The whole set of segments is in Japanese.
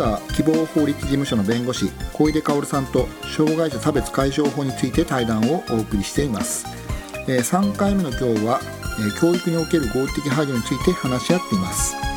は希望法律事務所の弁護士小出薫さんと障害者差別解消法について対談をお送りしています、えー3回目の今日は、えー教育における合理的配慮について話し合っています。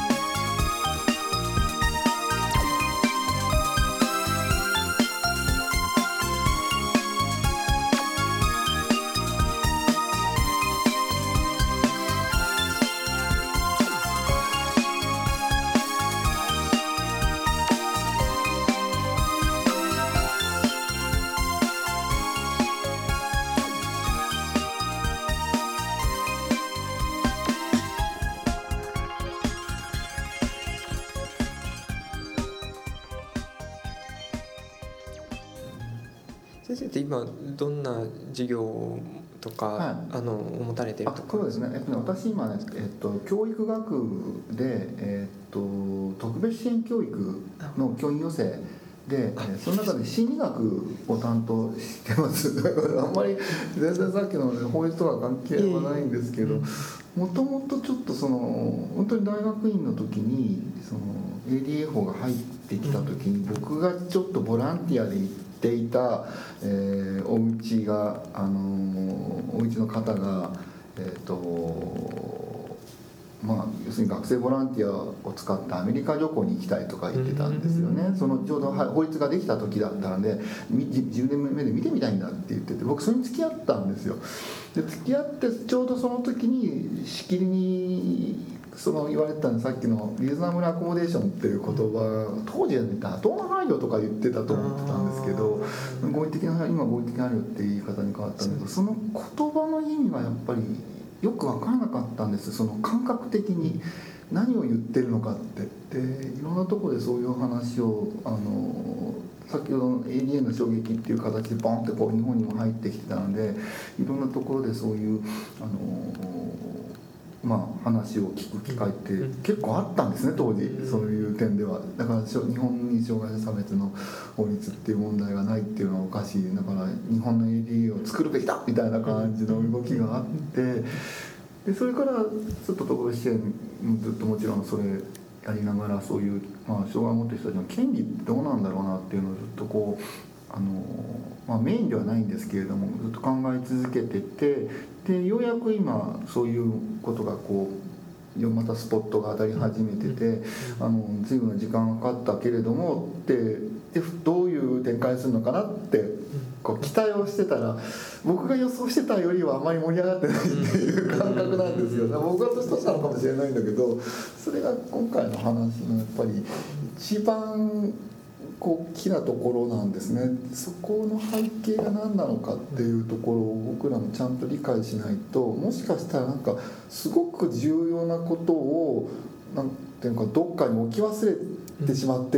今どんな授業とか、はい。あの持たれてるあとか？そうですね、えっとね、私今ね、えっと、教育学部で、えっと、特別支援教育の教員養成で、えーその中で心理学を担当してます。だからあんまり全然さっきの、ね、法律とは関係はないんですけどもともとちょっとその本当に大学院の時にその ADA 法が入ってきた時に僕がちょっとボランティアで行っていた、えーお家があのお家の方がえっ、とまあ要するに学生ボランティアを使ってアメリカ旅行に行きたいとか言ってたんですよね。そのちょうどはい法律ができた時だったのでみじ10年目で見てみたいんだって言ってて僕それに付き合ったんですよ。で付き合ってちょうどその時にしきりにその言われてたのさっきのリーズナブルアコモデーションっていう言葉当時はね妥当な配慮とか言ってたと思ってたんですけど合理的な今合理的な配慮って言い方に変わったんだけどその言葉の意味がやっぱりよく分からなかったんです。その感覚的に何を言ってるのかって。でいろんなところでそういう話をあの先ほどの ADA の衝撃っていう形でボンってこう日本にも入ってきてたのでいろんなところでそういうあのまあ話を聞く機会って結構あったんですね当時。そういう点では。だからしょ日本に障害者差別の法律っていう問題がないっていうのはおかしい。だから日本の ADA を作るべきだみたいな感じの動きがあって。でそれからちょっと特別支援ずっともちろんそれやりながらそういう、まあ、障害を持ってる人たちの権利ってどうなんだろうなっていうのをずっとこうあの、まあ、メインではないんですけれどもずっと考え続けててでようやく今そういうことがこうよまたスポットが当たり始めててあの随分な時間がかかったけれどもででどういう展開するのかなってこう期待をしてたら僕が予想してたよりはあまり盛り上がってないっていう感覚なんですよ。だから僕は年としたのかもしれないんだけどそれが今回の話のやっぱり一番構大きなところなんですねそこの背景が何なのかっていうところを僕らもちゃんと理解しないともしかしたらなんかすごく重要なことを何ていうかどっかに置き忘れてしまって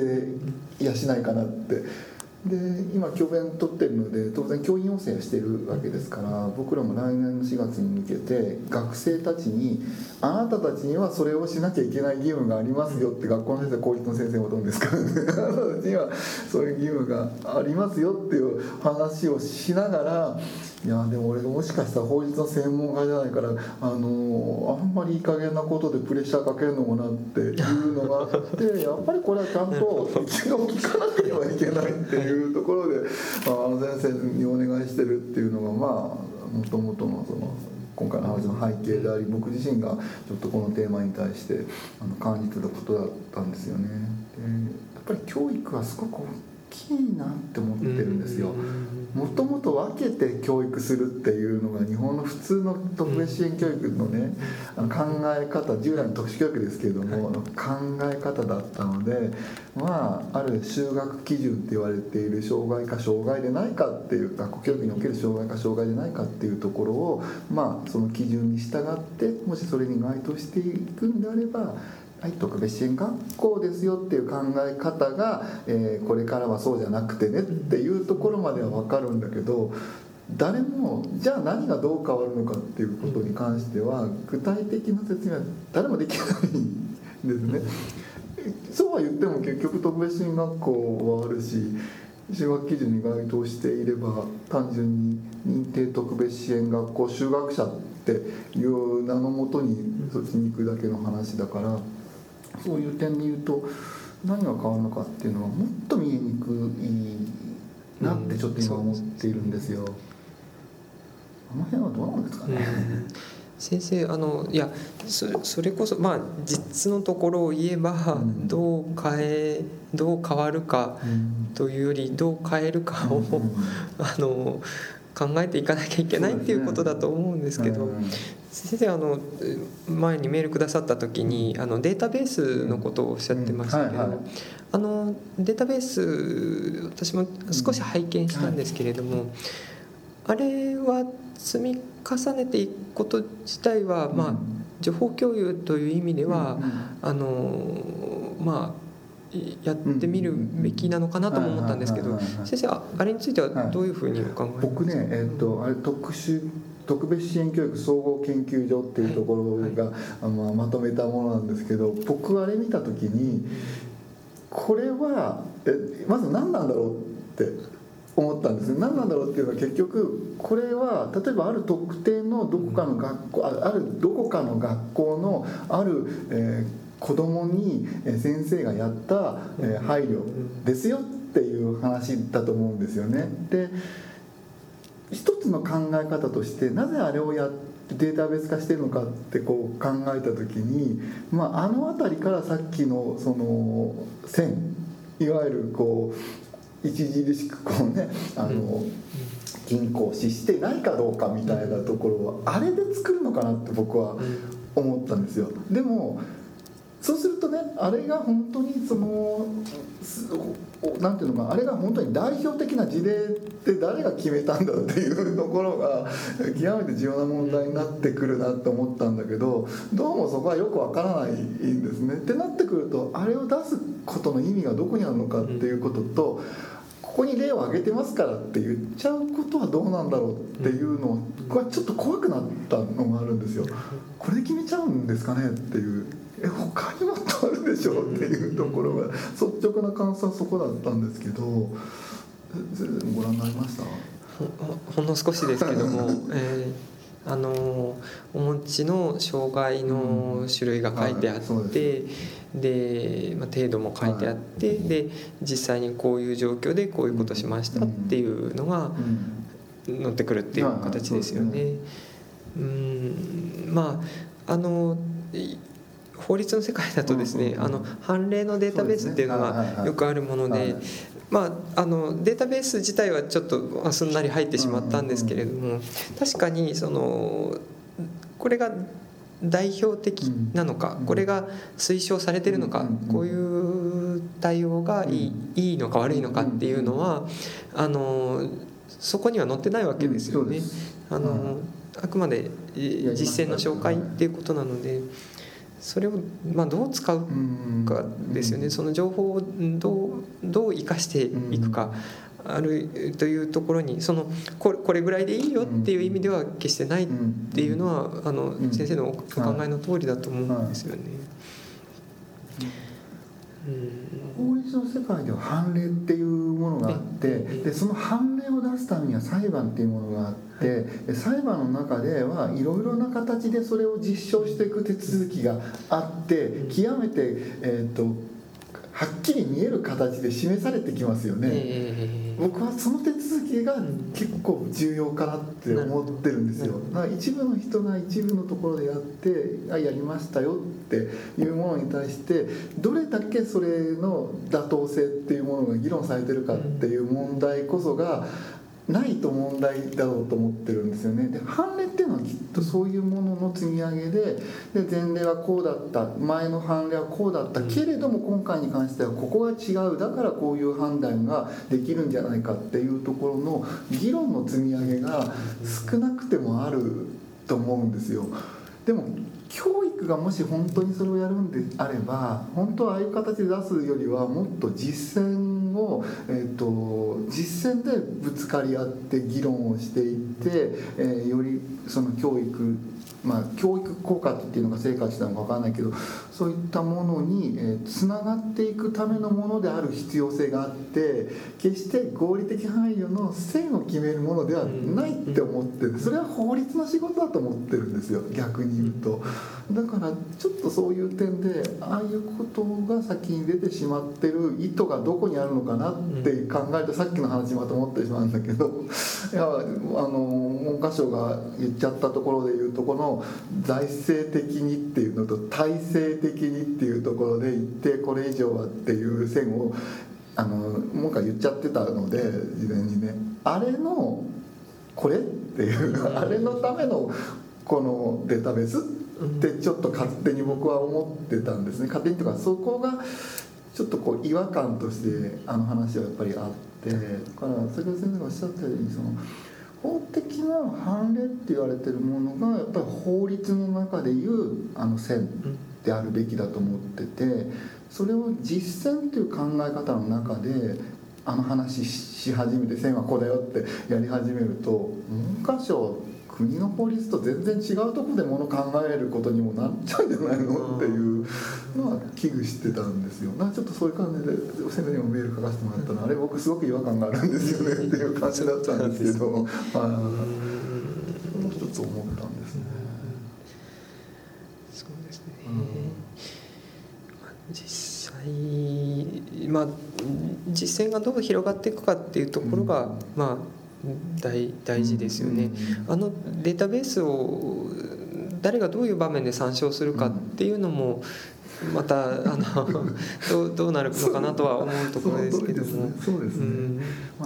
いやしないかなって。で今教鞭取ってるので当然教員養成してるわけですから僕らも来年の4月に向けて学生たちに「あなたたちにはそれをしなきゃいけない義務がありますよ」って学校の先生公立の先生ほとんどですか？ら ねあなたたちにはそういう義務がありますよっていう話をしながらいやでも俺もしかしたら法律の専門家じゃないからあのあんまりいい加減なことでプレッシャーかけるのもなっていうのがあって やっぱりこれはちゃんと一度聞かなければいけないっていうところで、まあ、あの先生にお願いしてるっていうのがまあもともとのその。今回の話の背景であり僕自身がちょっとこのテーマに対してあの感じてたことだったんですよね。でやっぱり教育はすごく大きいなって思ってるんですよ。もともと分けて教育するっていうのが日本の普通の特別支援教育のねあの考え方従来の特殊教育ですけれども考え方だったのでまあある就学基準って言われている障害か障害でないかっていう学校教育における障害か障害でないかっていうところをまあその基準に従ってもしそれに該当していくんであればはい、特別支援学校ですよっていう考え方が、えーこれからはそうじゃなくてねっていうところまでは分かるんだけど誰もじゃあ何がどう変わるのかっていうことに関しては具体的な説明は誰もできないんですね。そうは言っても結局特別支援学校はあるし就学基準に該当していれば単純に認定特別支援学校就学者っていう名のもとにそっちに行くだけの話だからそういう点で言うと何が変わるのかっていうのはもっと見えにくいなってちょっと今思っているんですよ。あの辺はどうなんですかね。先生あのいやそそれこそまあ実のところを言えば、うん。どう変えどう変わるかというよりどう変えるかを、あの考えていかなきゃいけないっていうことだと思うんですけど、うん先生あの前にメールくださった時にあのデータベースのことをおっしゃってましたけれどあのデータベース私も少し拝見したんですけれども、あれは積み重ねていくこと自体は、まあ情報共有という意味では、あのまあいやってみるべきなのかなとも思ったんですけど先生ああれについてはどういうふうにお考えですか？僕ね、えっとあれ特殊特別支援教育総合研究所っていうところが、あまあ、まとめたものなんですけど僕あれ見た時にこれはえまず何なんだろうって思ったんです何なんだろうっていうのは結局これは例えばある特定のどこかの学校ああるどこかの学校のある、えー子供にえー先生がやった、えー配慮ですよっていう話だと思うんですよね。で一つの考え方としてなぜあれをやデータベース化してるのかってこう考えた時に、まあ、あの辺りからさっきのその線いわゆるこう著しくこうねあの銀行を視してないかどうかみたいなところはあれで作るのかなって僕は思ったんですよ。でもそうするとねあれが本当にそのすおなんていうのかあれが本当に代表的な事例って誰が決めたんだっていうところが極めて重要な問題になってくるなって思ったんだけどどうもそこはよくわからないんですね。ってなってくるとあれを出すことの意味がどこにあるのかっていうことと。ここに例を挙げてますからって言っちゃうことはどうなんだろうっていうのがちょっと怖くなったのがあるんですよ。これで決めちゃうんですかねっていうえ他にもっとあるでしょうっていうところが率直な感想はそこだったんですけどえ先生もご覧になりました？ほほんの少しですけども、えーあのお持ちの障害の種類が書いてあはいそうって、で、まあ、程度も書いてあって、で実際にこういう状況でこういうことしましたっていうのがうん。載ってくるっていう形ですよね。うんまああのい法律の世界だとですね、あの判例のデータベースっていうのがよくあるもので、はい。まあ、あのデータベース自体はちょっとまあすんなり入ってしまったんですけれども確かにそのこれが代表的なのかうんこれが推奨されてるのかうんこういう対応がいいいいのか悪いのかっていうのはあのそこには載ってないわけですよね。あのあくまで実践の紹介っていうことなのでそれをまあどう使ううんかですよね、その情報をどうどう生かしていくか、あるというところにそのこれこれぐらいでいいよっていう意味では決してないっていうのは、あのん。先生のお考えの通りだと思うんですよね。うん法律の世界では判例っていうものがあってええでその判例を出すためには裁判っていうものがあってで裁判の中ではいろいろな形でそれを実証していく手続きがあって極めて、えー、とはっきり見える形で示されてきますよね。え僕はその手続きが結構重要かなって思ってるんですよ。だから一部の人が一部のところでやってあやりましたよっていうものに対してどれだけそれの妥当性っていうものが議論されてるかっていう問題こそがないと問題だろうと思ってるんですよねで判例っていうのはきっとそういうものの積み上げでで前例はこうだった前の判例はこうだったけれども今回に関してはここが違うだからこういう判断ができるんじゃないかっていうところの議論の積み上げが少なくてもあると思うんですよ。でも教育がもし本当にそれをやるんであれば本当はああいう形で出すよりはもっと実践を、えー、と実践でぶつかり合って議論をしていって、えーよりその教育まあ教育効果っていうのが成果したのか分かんないけどそういったものにえーつながっていくためのものである必要性があって決して合理的配慮の線を決めるものではないって思ってる。それは法律の仕事だと思ってるんですよ。逆に言うと。だかからちょっとそういう点でああいうことが先に出てしまってる意図がどこにあるのかなって考えるとさっきの話また思ってしまうんだけど。いやあの文科省が言っちゃったところで言うとこの財政的にっていうのと体制的にっていうところで一定これ以上はっていう線をあの文科言っちゃってたので事前にね。あれのこれっていうあれのためのこのデータベースってちょっと勝手に僕は思ってたんですね。勝手にとかそこがちょっとこう違和感としてあの話はやっぱりあってだから先ほど先生がおっしゃったようにその法的な判例って言われてるものがやっぱり法律の中でいうあの線であるべきだと思っててそれを実践という考え方の中であの話し始めて線はこうだよってやり始めると文科省って国の法律と全然違うとこでもの考えることにもなっちゃうんじゃないのっていうのは危惧してたんですよ。なちょっとそういう感じで先生にもメール書かせてもらったのあれ僕すごく違和感があるんですよねっていう感じだったんですけどもう一つ思ったんですね。そうですね、実際まあ実践がどう広がっていくかっていうところが、まあ大大事ですよね。あのデータベースを誰がどういう場面で参照するかっていうのもまたあの どうどうなるのかなとは思うところですけども。そうですね、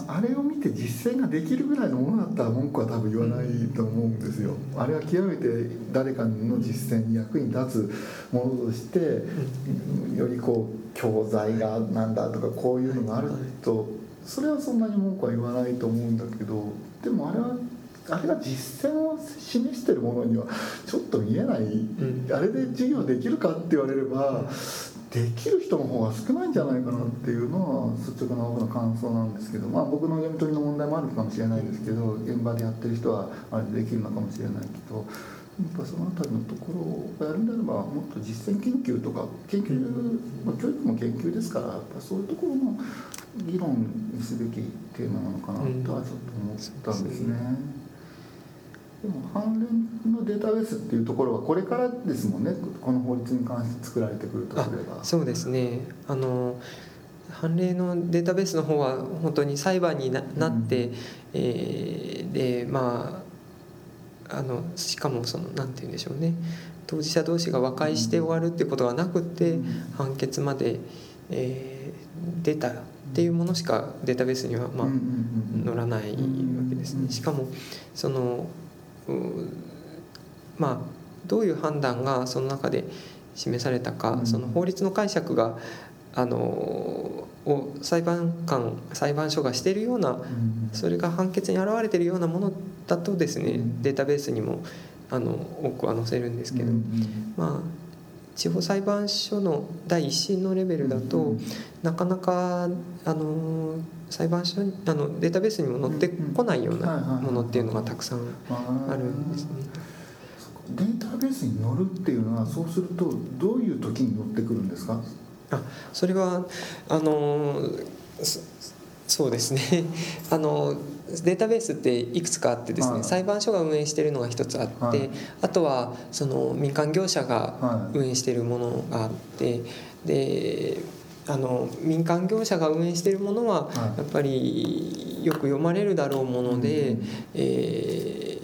あれを見て実践ができるぐらいのものだったら文句は多分言わないと思うんですよ。あれは極めて誰かの実践に役に立つものとしてよりこう教材がなんだとかこういうのがあるとそれはそんなに文句は言わないと思うんだけどでもあれはあれが実践を示してるものにはちょっと見えない、うん、あれで授業できるかって言われれば、できる人の方が少ないんじゃないかなっていうのは率直な僕の感想なんですけどまあ僕の読み取りの問題もあるかもしれないですけど現場でやってる人はあれでできるのかもしれないけど。やっぱその辺りのところをやるんであればもっと実践研究とか研究、まあ、教育も研究ですからやっぱそういうところの議論にすべきテーマなのかなとはちょっと思ったんですね。でも関連のデータベースっていうところはこれからですもんね。この法律に関して作られてくるとすれば。そうですね。あの判例のデータベースの方は本当に裁判にななって、うん、えー、でまああのしかもそのなんて言うんでしょうね。当事者同士が和解して終わるっていうことはなくて、うん、判決まで、えー、出たっていうものしかデータベースには、まあ、載らないわけですね。しかもそのまあどういう判断がその中で示されたか、その法律の解釈があのを裁判官裁判所がしているような、それが判決に表れているようなものだとですね、データベースにもあの多くは載せるんですけど、まあ地方裁判所の第一審のレベルだと、なかなかあの裁判所あのデータベースにも載ってこないようなものっていうのがたくさんあるんですね。データベースに載るっていうのはそうするとどういう時に載ってくるんですか？あそれはあのそうですね。あのデータベースっていくつかあってですね、はい、裁判所が運営しているのが一つあって、はい、あとはその民間業者が運営しているものがあってであの民間業者が運営しているものはやっぱりよく読まれるだろうもので、え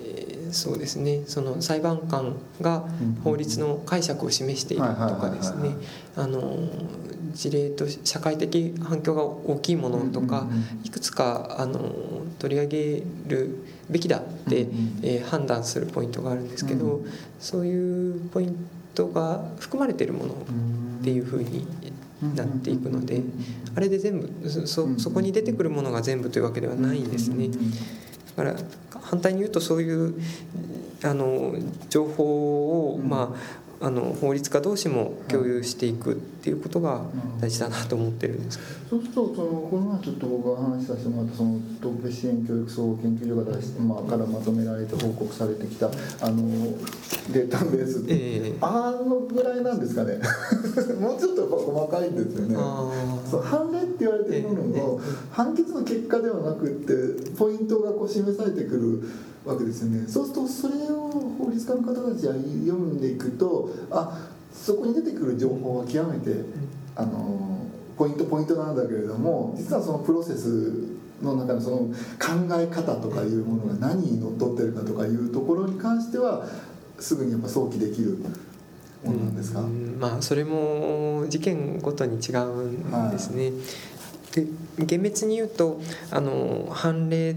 ー、そうですね。その裁判官が法律の解釈を示しているとかですね。あの事例と社会的反響が大きいものとかいくつかあの取り上げるべきだって、えー、判断するポイントがあるんですけどそういうポイントが含まれているものっていうふうになっていくのであれで全部そそこに出てくるものが全部というわけではないんですね。だから反対に言うとそういうあの情報を、まあ、あの法律家同士も共有していくっていうことが大事だなと思ってるんですそうするとそのこの前ちょっと僕が話させてもらったその特別支援教育総合研究所が出し、まあ、からまとめられて報告されてきたあのデータベース。って、え。ー、あのぐらいなんですかね。もうちょっと細かいんですよね。そう判例って言われてるものの、判決の結果ではなくってポイントがこう示されてくるわけですよね。そうするとそれを法律家の方たちは読んでいくとあそこに出てくる情報は極めて、あのポイントポイントなんだけれども実はそのプロセスの中のその考え方とかいうものが何にのっとってるかとかいうところに関してはすぐにやっぱ想起できるものなんですか、まあそれも事件ごとに違うんですね。はい、で厳密に言うとあの判例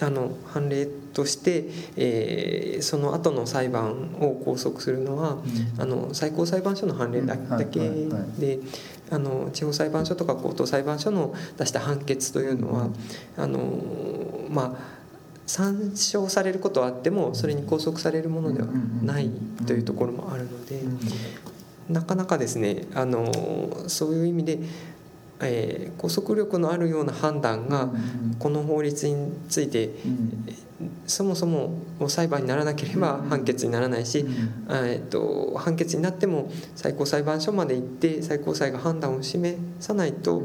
あの判例として、えー、その後の裁判を拘束するのは、うん、あの最高裁判所の判例だけ。であの地方裁判所とか高等裁判所の出した判決というのは、うん、あのまあ参照されることはあってもそれに拘束されるものではないというところもあるのでなかなかですねあのそういう意味でえー、拘束力のあるような判断がこの法律について、そもそも裁判にならなければ判決にならないし、えー、と判決になっても最高裁判所まで行って最高裁が判断を示さないと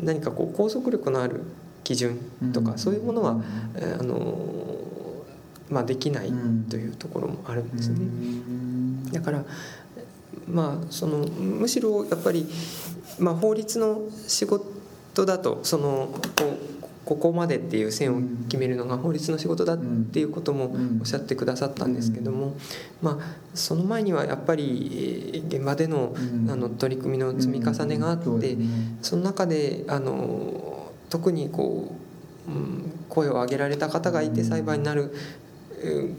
何かこう拘束力のある基準とかそういうものは、あのまあ、できないというところもあるんですね。だからまあそのむしろやっぱりまあ、法律の仕事だとそのこうここまでっていう線を決めるのが法律の仕事だっていうこともおっしゃってくださったんですけども、まあ、その前にはやっぱり現場でのあの取り組みの積み重ねがあってその中であの特にこう、うん、声を上げられた方がいて裁判になる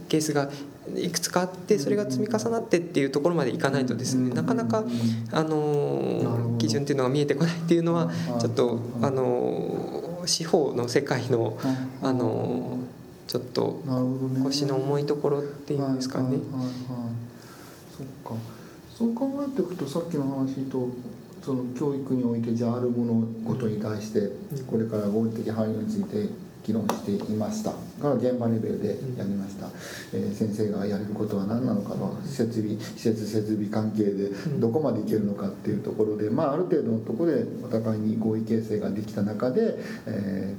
ケースがいくつかあってそれが積み重なってっていうところまでいかないとですねなかなかあの基準っていうのが見えてこないっていうのはちょっとあの司法の世界のあのちょっと腰の重いところっていうんですかね。そう考えていくとさっきの話とその教育においてじゃああるものことに対してこれから合理的配慮について議論していました。が現場レベルでやりました、えー、先生がやれることは何なのかと設備施設設備関係でどこまでいけるのかっていうところで、まあ、ある程度のところでお互いに合意形成ができた中で、え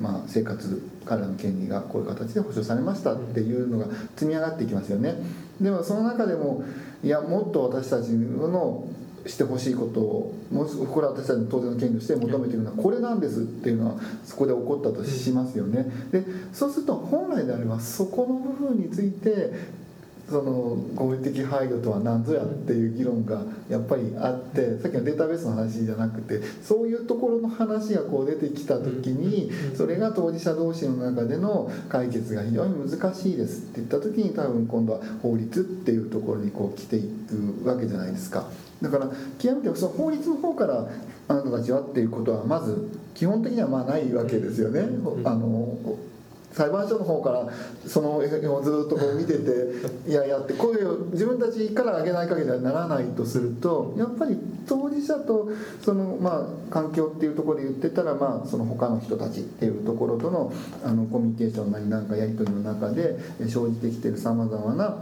ーまあ、生活彼らの権利がこういう形で保障されましたっていうのが積み上がっていきますよね。でもその中でもいやもっと私たちのしてほしいことをもうこれは私たちの当然の権利として求めているのはこれなんですっていうのはそこで起こったとしますよね。でそうすると本来であればそこの部分についてその合理的配慮とは何ぞやっていう議論がやっぱりあってさっきのデータベースの話じゃなくてそういうところの話がこう出てきた時にそれが当事者同士の中での解決が非常に難しいですって言った時に多分今度は法律っていうところにこう来ていくわけじゃないですか。だから極めてその法律の方からあなたたちはっていうことはまず基本的にはまあないわけですよね。あの裁判所の方からその絵をずっとこう見てていやいやって声を自分たちから上げない限りはならないとするとやっぱり当事者とそのまあ環境っていうところで言ってたらまあその他の人たちっていうところとのあのコミュニケーションなりなんかやり取りの中で生じてきてるさまざまな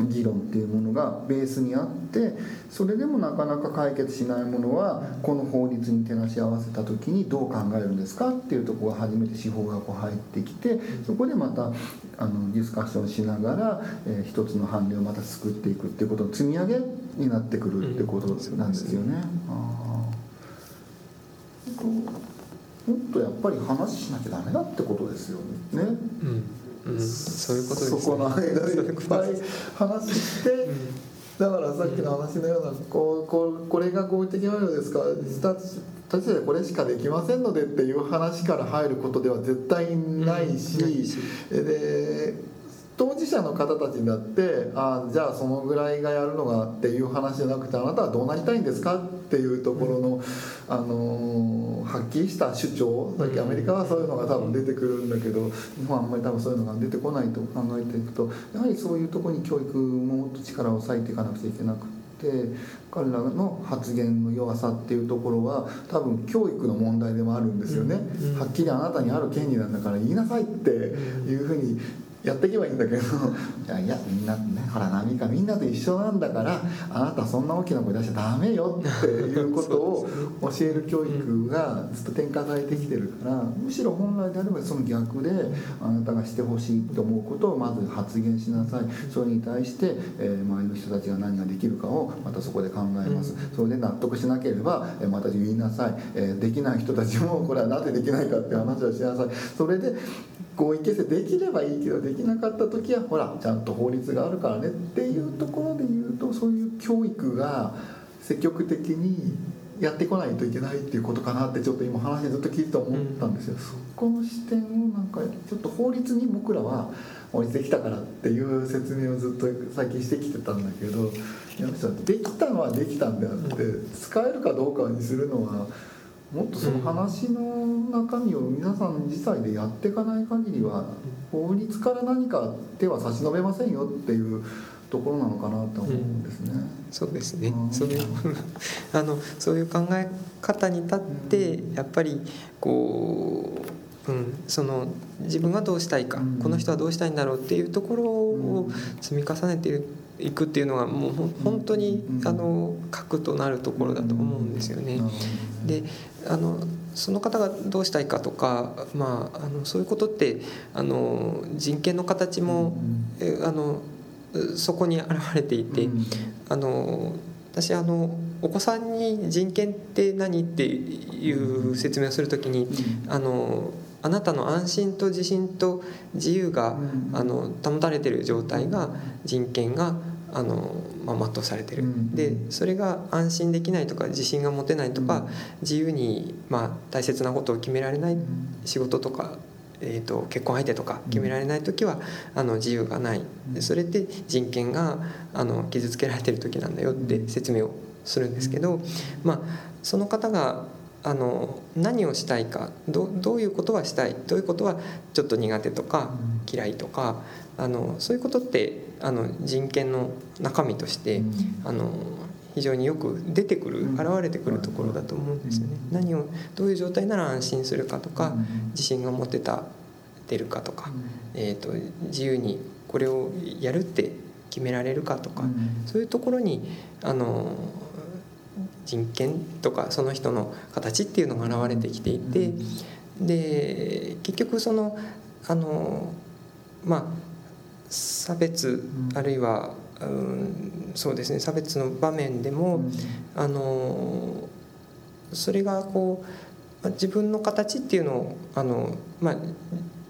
議論っていうものがベースにあってそれでもなかなか解決しないものはこの法律に照らし合わせた時にどう考えるんですかっていうところが初めて司法がこう入ってきてそこでまたあのディスカッションしながら、えー、一つの判例をまた作っていくっていうことの積み上げになってくるってことなんですよね。もっとやっぱり話しなきゃダメだってことですよね。うんうん、そういうことです、ね、そこの間でいっぱい話して、うん、だからさっきの話のようなこうこうこれが合理的なのですか？私たちこれしかできませんのでっていう話から入ることでは絶対ないし、うん、で当事者の方たちだってあじゃあそのぐらいがやるのがっていう話じゃなくてあなたはどうなりたいんですかっていうところの、あのはっきりした主張さっきアメリカはそういうのが多分出てくるんだけど日本はあんまり多分そういうのが出てこないと考えていくとやはりそういうとこに教育ももっと力を割いていかなくちゃいけなくて。彼らの発言の弱さっていうところは多分教育の問題でもあるんですよね、はっきりあなたにある権利なんだから言いなさいっていうふうにやっていけばいいんだけどいやみんなねほら波かみんなと一緒なんだからあなたそんな大きな声出しちゃダメよっていうことを教える教育がずっと転換されてきてるからむしろ本来であればその逆であなたがしてほしいと思うことをまず発言しなさい。それに対して、えー周りの人たちが何ができるかをまたそこで考えます。それで納得しなければ、えーまた言いなさい、えーできない人たちもこれはなぜできないかって話をしなさい。それで合意形成できればいいけどできなかった時はほらちゃんと法律があるからねっていうところで言うとそういう教育が積極的にやってこないといけないっていうことかなってちょっと今話ずっと聞いてて思ったんですよ、そこの視点をなんかちょっと法律に僕らは法律できたからっていう説明をずっと最近してきてたんだけどできたのはできたんであって使えるかどうかにするのはもっとその話の中身を皆さん自体でやっていかない限りは法律から何か手は差し伸べませんよっていうところなのかなと思うんですね。そうですね。うん。そういうあのそういう考え方に立ってやっぱりこう、うん、その自分はどうしたいか、うん。この人はどうしたいんだろうっていうところを積み重ねていくっていうのがもう本当にうん。あの核となるところだと思うんですよね。であのその方がどうしたいかとか、まあ、あのそういうことってあの人権の形も、えあのそこに現れていて、あの私あのお子さんに人権って何っていう説明をするときにあのあなたの安心と自信と自由があの保たれている状態が人権があの、まあ、全うされてる、うん。でそれが安心できないとか自信が持てないとか、自由に、まあ、大切なことを決められない仕事とか、えー、と結婚相手とか決められない時は、あの自由がない。でそれって人権があの傷つけられてる時なんだよって説明をするんですけど、まあ、その方があの何をしたいかどどういうことはしたいどういうことはちょっと苦手とか嫌いとかあのそういうことってあの人権の中身として、あの非常によく出てくるうん。現れてくるところだと思うんですよね。うん。何をどういう状態なら安心するかとか自信が持てた出るかとか、えー、と自由にこれをやるって決められるかとか、そういうところにあの人権とかその人の形っていうのが現れてきていて、で結局そのあのまあ差別うん。あるいは、うん、そうですね差別の場面でも、あのそれがこう自分の形っていうのをあの、まあ、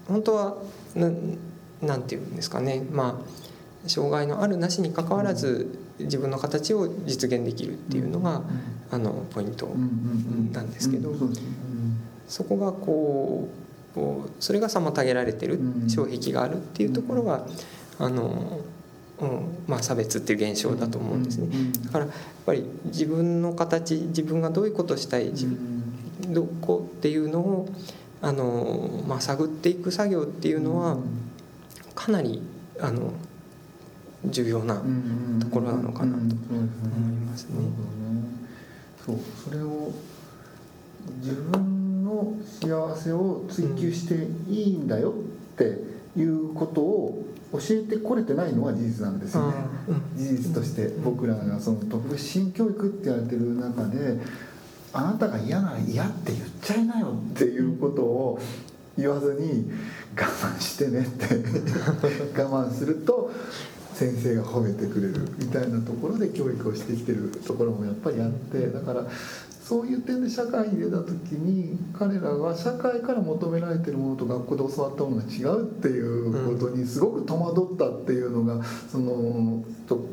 本当はななんていうんですかね、まあ、障害のあるなしにかかわらず自分の形を実現できるっていうのが、あのポイントなんですけど、そこがこうそれが妨げられてるうん。障壁があるっていうところが、あのうんまあ、差別っていう現象だと思うんですね。だからやっぱり自分の形自分がどういうことをしたい自分どこっていうのをあの、まあ、探っていく作業っていうのはかなりあの重要なところなのかなと思いますね。そうそれを自分の幸せを追求していいんだよっていうことを教えてこれてないのは事実なんですよね。うん事実として。僕らがその特別支援教育って言われてる中であなたが嫌なら嫌って言っちゃいなよっていうことを言わずに我慢してねって。我慢すると先生が褒めてくれるみたいなところで教育をしてきてるところもやっぱりあってだからそういう点で社会に出た時に彼らは社会から求められてるものと学校で教わったものが違うっていうことにすごく戸惑ったっていうのがそのと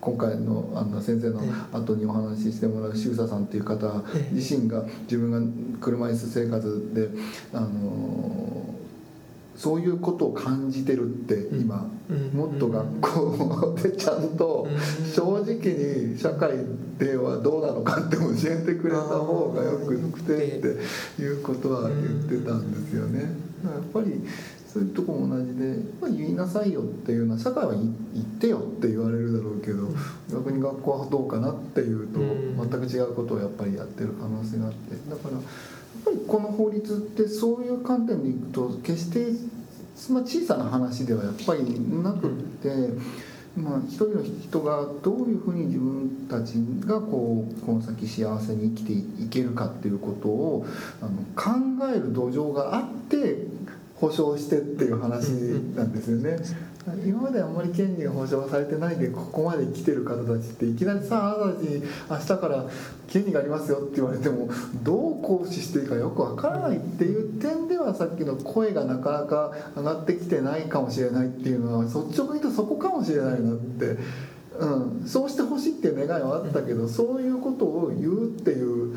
今回のあの先生の後にお話ししてもらう修佐さんっていう方ええ自身が自分が車椅子生活であのそういうことを感じてるって今うん。もっと学校 でちゃんとうん。正直に社会ではどうなのかって教えてくれた方がよくってっていうことは言ってたんですよね。やっぱりそういうとこも同じで、まあ、言いなさいよっていうのは社会は言言ってよって言われるだろうけど逆に学校はどうかなっていうとうん。全く違うことをやっぱりやってる可能性があって。だからぱりこの法律ってそういう観点でいくと決してそんな小さな話ではやっぱりなくって。まあ、一人の人がどういうふうに自分たちがこうこの先幸せに生きていけるかっていうことをあの考える土壌があって保障してっていう話なんですよね。今まであんまり権利が保障されてないでここまで来てる方たちっていきなりさあなたたちに明日から権利がありますよって言われてもどう行使していいかよくわからないっていう点ではさっきの声がなかなか上がってきてないかもしれないっていうのは率直に言うとそこかもしれないなって。うん、そうしてほしいっていう願いはあったけどそういうことを言うっていう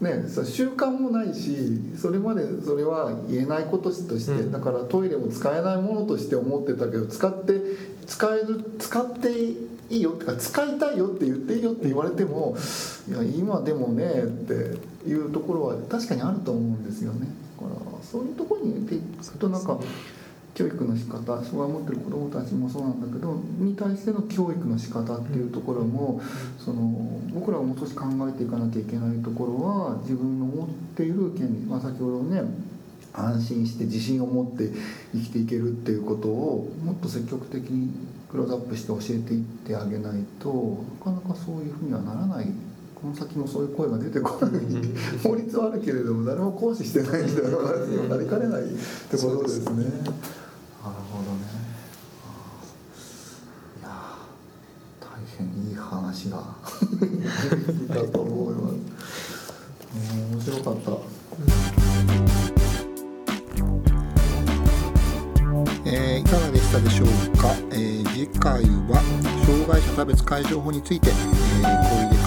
ね、習慣もないしそれまでそれは言えないこととして、うん、だからトイレも使えないものとして思ってたけど使って使える使っていいよってか使いたいよって言っていいよって言われてもいや今でもねっていうところは確かにあると思うんですよね。だからそういうところにていくとなんか。教育の仕方障害を持ってる子どもたちもそうなんだけどに対しての教育の仕方っていうところもその僕らがもう少し考えていかなきゃいけないところは自分の持っている権利、まあ、先ほどね安心して自信を持って生きていけるっていうことをもっと積極的にクローズアップして教えていってあげないとなかなかそういうふうにはならないこの先もそういう声が出てこない。法律はあるけれども誰も行使してないみたいな話になりかねないってことですね。なるほどね。いや大変いい話が だと思います。面白かった、えー、いかがでしたでしょうか、えー、次回は障害者差別解消法について、えー、小出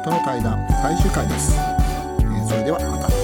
薫さんとの対談最終回です、えー、それではまた。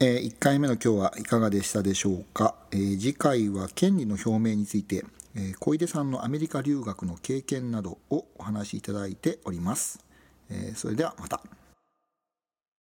え、1回目の今日はいかがでしたでしょうか、えー、次回は権利の表明について、えー、小出さんのアメリカ留学の経験などをお話しいただいております、えそれではまた。